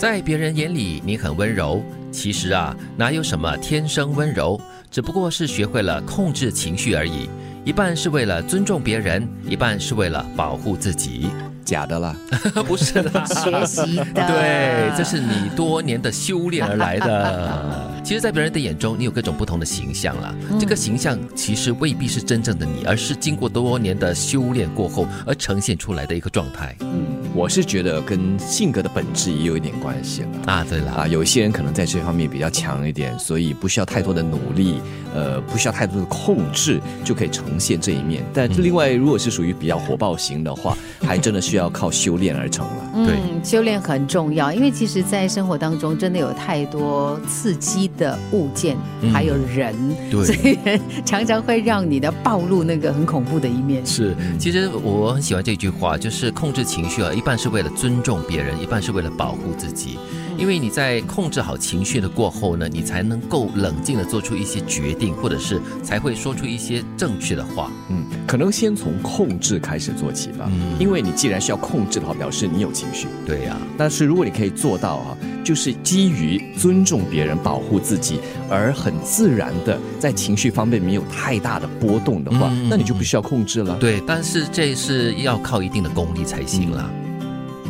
在别人眼里你很温柔，其实啊，哪有什么天生温柔，只不过是学会了控制情绪而已。一半是为了尊重别人，一半是为了保护自己。假的啦，不是的，学习的。对，这是你多年的修炼而来的。其实，在别人的眼中，你有各种不同的形象了。这个形象其实未必是真正的你，而是经过多年的修炼过后而呈现出来的一个状态。嗯，我是觉得跟性格的本质也有一点关系了啊。对了啊，有一些人可能在这方面比较强一点，所以不需要太多的努力，呃，不需要太多的控制就可以呈现这一面。但另外，如果是属于比较火爆型的话，还真的需要靠修炼而成了。对，修炼很重要，因为其实，在生活当中真的有太多刺激。的物件还有人，对所以常常会让你的暴露那个很恐怖的一面。是，其实我很喜欢这句话，就是控制情绪啊，一半是为了尊重别人，一半是为了保护自己。因为你在控制好情绪的过后呢，你才能够冷静的做出一些决定，或者是才会说出一些正确的话。嗯，可能先从控制开始做起吧。嗯，因为你既然需要控制的话，表示你有情绪。对呀。但是如果你可以做到啊，就是基于尊重别人、保护自己，而很自然的在情绪方面没有太大的波动的话，那你就不需要控制了。对，但是这是要靠一定的功力才行了。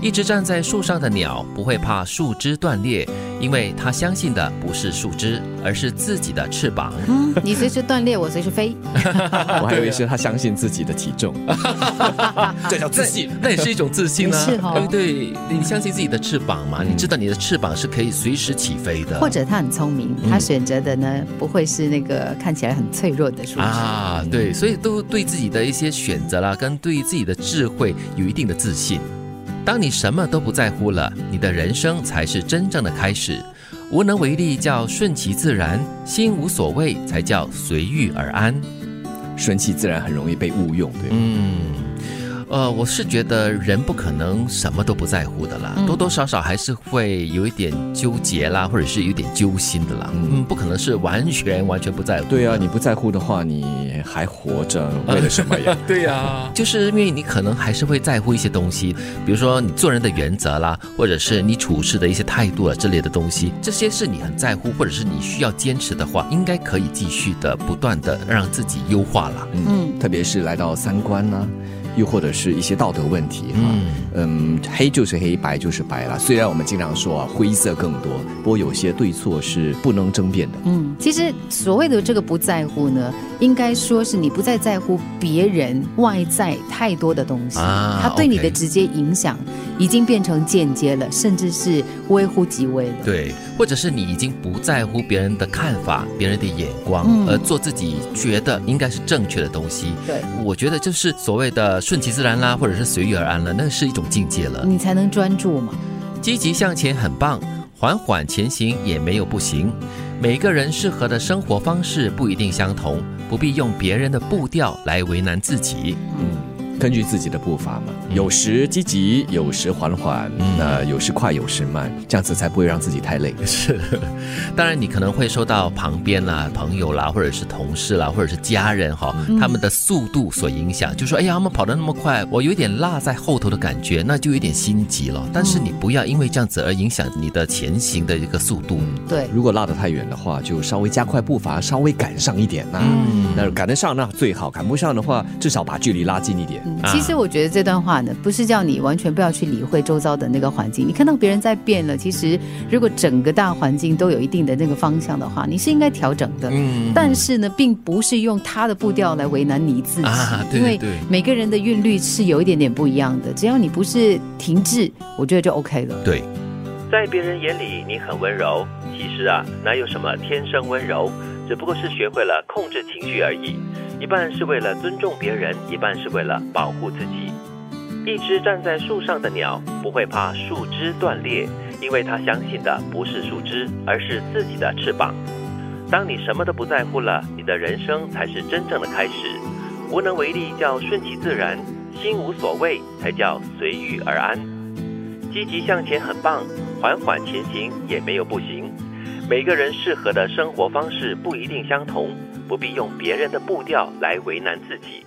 一直站在树上的鸟不会怕树枝断裂，因为他相信的不是树枝，而是自己的翅膀。嗯，你随时断裂，我随时飞。我还以为是他相信自己的体重，这叫自信，那也是一种自信啊。是哈，对，你相信自己的翅膀嘛？你知道你的翅膀是可以随时起飞的。或者他很聪明，他选择的呢不会是那个看起来很脆弱的树枝啊。对，所以都对自己的一些选择啦，跟对自己的智慧有一定的自信。当你什么都不在乎了，你的人生才是真正的开始。无能为力叫顺其自然，心无所谓才叫随遇而安。顺其自然很容易被误用，对嗯。呃，我是觉得人不可能什么都不在乎的啦，多多少少还是会有一点纠结啦，或者是有点揪心的啦。嗯，不可能是完全完全不在乎。对啊，你不在乎的话，你还活着为了什么呀？对呀，就是因为你可能还是会在乎一些东西，比如说你做人的原则啦，或者是你处事的一些态度啊之类的东西，这些是你很在乎，或者是你需要坚持的话，应该可以继续的不断的让自己优化啦。嗯，特别是来到三观呢。又或者是一些道德问题哈，嗯，黑就是黑，白就是白了。虽然我们经常说啊，灰色更多，不过有些对错是不能争辩的。嗯，其实所谓的这个不在乎呢，应该说是你不再在乎别人外在太多的东西，啊它对你的直接影响已经变成间接了，甚至是微乎其微了。对，或者是你已经不在乎别人的看法、别人的眼光，而做自己觉得应该是正确的东西。对，我觉得就是所谓的。顺其自然啦，或者是随遇而安了，那是一种境界了。你才能专注嘛。积极向前很棒，缓缓前行也没有不行。每个人适合的生活方式不一定相同，不必用别人的步调来为难自己。嗯。根据自己的步伐嘛，有时积极，有时缓缓，那有时快，有时慢，这样子才不会让自己太累。是，当然你可能会受到旁边啦、朋友啦，或者是同事啦，或者是家人哈，他们的速度所影响，就说哎呀，他们跑得那么快，我有点落在后头的感觉，那就有点心急了。但是你不要因为这样子而影响你的前行的一个速度。对，如果落得太远的话，就稍微加快步伐，稍微赶上一点呐。嗯，那赶得上那最好，赶不上的话，至少把距离拉近一点。其实我觉得这段话呢，不是叫你完全不要去理会周遭的那个环境。你看到别人在变了，其实如果整个大环境都有一定的那个方向的话，你是应该调整的。嗯。但是呢，并不是用他的步调来为难你自己，因为每个人的韵律是有一点点不一样的。只要你不是停滞，我觉得就 OK 了。对，在别人眼里你很温柔，其实啊，哪有什么天生温柔，只不过是学会了控制情绪而已。一半是为了尊重别人，一半是为了保护自己。一只站在树上的鸟不会怕树枝断裂，因为它相信的不是树枝，而是自己的翅膀。当你什么都不在乎了，你的人生才是真正的开始。无能为力叫顺其自然，心无所谓才叫随遇而安。积极向前很棒，缓缓前行也没有不行。每个人适合的生活方式不一定相同。不必用别人的步调来为难自己。